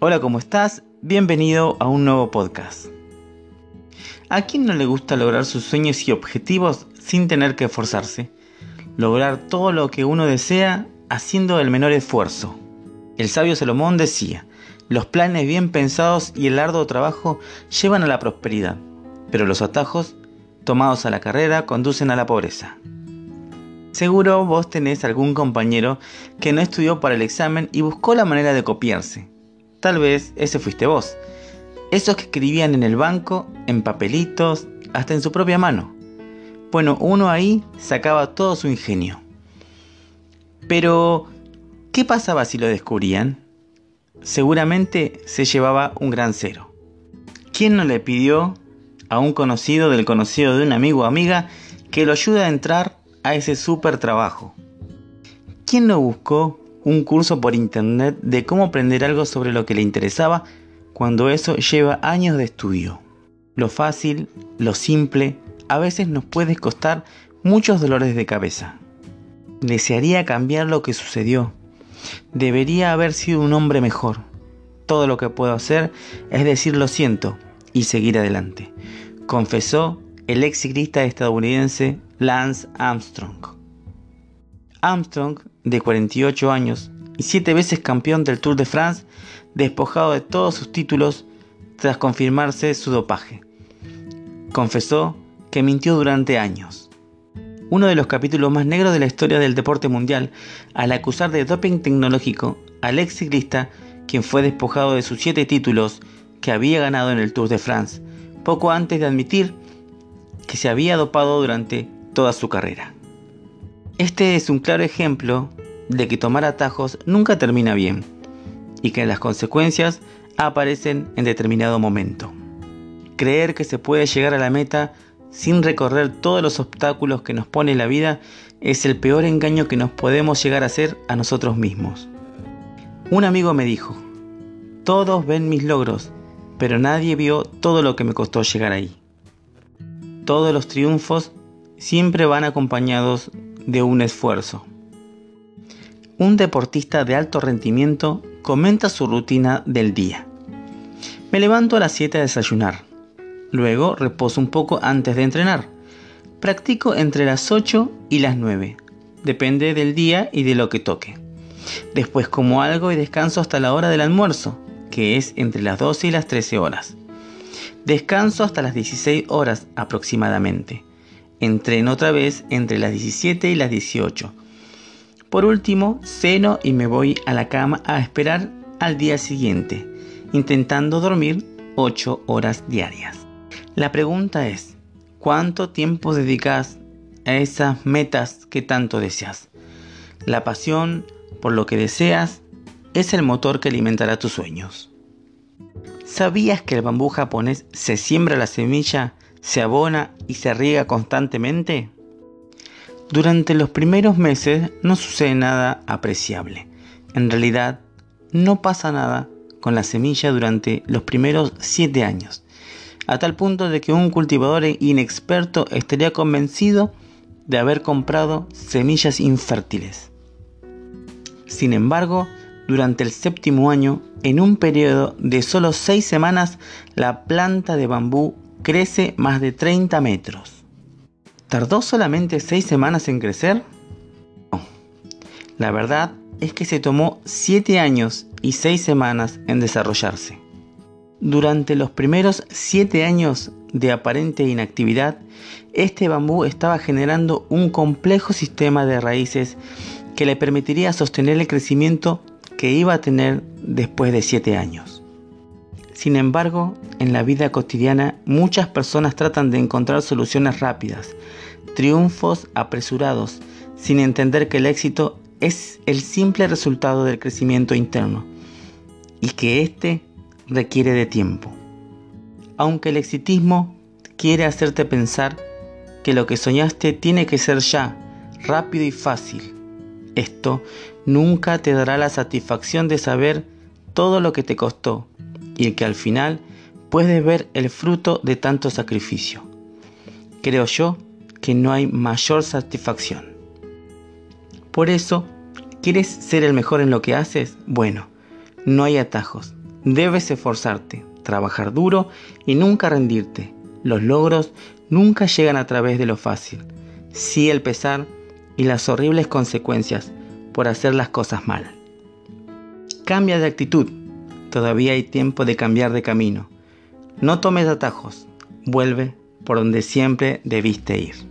Hola, ¿cómo estás? Bienvenido a un nuevo podcast. ¿A quién no le gusta lograr sus sueños y objetivos sin tener que esforzarse? Lograr todo lo que uno desea haciendo el menor esfuerzo. El sabio Salomón decía, los planes bien pensados y el arduo trabajo llevan a la prosperidad, pero los atajos tomados a la carrera conducen a la pobreza. Seguro vos tenés algún compañero que no estudió para el examen y buscó la manera de copiarse. Tal vez ese fuiste vos. Esos que escribían en el banco, en papelitos, hasta en su propia mano. Bueno, uno ahí sacaba todo su ingenio. Pero, ¿qué pasaba si lo descubrían? Seguramente se llevaba un gran cero. ¿Quién no le pidió a un conocido del conocido de un amigo o amiga que lo ayude a entrar a ese súper trabajo? ¿Quién no buscó un curso por internet de cómo aprender algo sobre lo que le interesaba cuando eso lleva años de estudio? Lo fácil, lo simple, a veces nos puede costar muchos dolores de cabeza. Desearía cambiar lo que sucedió. Debería haber sido un hombre mejor. Todo lo que puedo hacer es decir lo siento y seguir adelante, confesó el ex ciclista estadounidense Lance Armstrong. Armstrong, de 48 años y siete veces campeón del Tour de France, despojado de todos sus títulos tras confirmarse su dopaje. Confesó que mintió durante años. Uno de los capítulos más negros de la historia del deporte mundial, al acusar de doping tecnológico al ex ciclista, quien fue despojado de sus siete títulos que había ganado en el Tour de France, poco antes de admitir que se había dopado durante toda su carrera. Este es un claro ejemplo de que tomar atajos nunca termina bien y que las consecuencias aparecen en determinado momento. Creer que se puede llegar a la meta sin recorrer todos los obstáculos que nos pone la vida es el peor engaño que nos podemos llegar a hacer a nosotros mismos. Un amigo me dijo, todos ven mis logros, pero nadie vio todo lo que me costó llegar ahí. Todos los triunfos siempre van acompañados de un esfuerzo. Un deportista de alto rendimiento comenta su rutina del día. Me levanto a las 7 a desayunar. Luego reposo un poco antes de entrenar. Practico entre las 8 y las 9. Depende del día y de lo que toque. Después como algo y descanso hasta la hora del almuerzo, que es entre las 12 y las 13 horas. Descanso hasta las 16 horas aproximadamente. Entreno otra vez entre las 17 y las 18. Por último, ceno y me voy a la cama a esperar al día siguiente, intentando dormir 8 horas diarias. La pregunta es, ¿cuánto tiempo dedicas a esas metas que tanto deseas? La pasión por lo que deseas es el motor que alimentará tus sueños. ¿Sabías que el bambú japonés se siembra la semilla, se abona y se riega constantemente? Durante los primeros meses no sucede nada apreciable. En realidad, no pasa nada con la semilla durante los primeros 7 años a tal punto de que un cultivador inexperto estaría convencido de haber comprado semillas infértiles. Sin embargo, durante el séptimo año, en un periodo de solo seis semanas, la planta de bambú crece más de 30 metros. ¿Tardó solamente seis semanas en crecer? No. La verdad es que se tomó siete años y seis semanas en desarrollarse. Durante los primeros siete años de aparente inactividad, este bambú estaba generando un complejo sistema de raíces que le permitiría sostener el crecimiento que iba a tener después de siete años. Sin embargo, en la vida cotidiana muchas personas tratan de encontrar soluciones rápidas, triunfos apresurados, sin entender que el éxito es el simple resultado del crecimiento interno y que éste requiere de tiempo. Aunque el exitismo quiere hacerte pensar que lo que soñaste tiene que ser ya, rápido y fácil, esto nunca te dará la satisfacción de saber todo lo que te costó y que al final puedes ver el fruto de tanto sacrificio. Creo yo que no hay mayor satisfacción. Por eso, ¿quieres ser el mejor en lo que haces? Bueno, no hay atajos Debes esforzarte, trabajar duro y nunca rendirte. Los logros nunca llegan a través de lo fácil, sí el pesar y las horribles consecuencias por hacer las cosas mal. Cambia de actitud, todavía hay tiempo de cambiar de camino. No tomes atajos, vuelve por donde siempre debiste ir.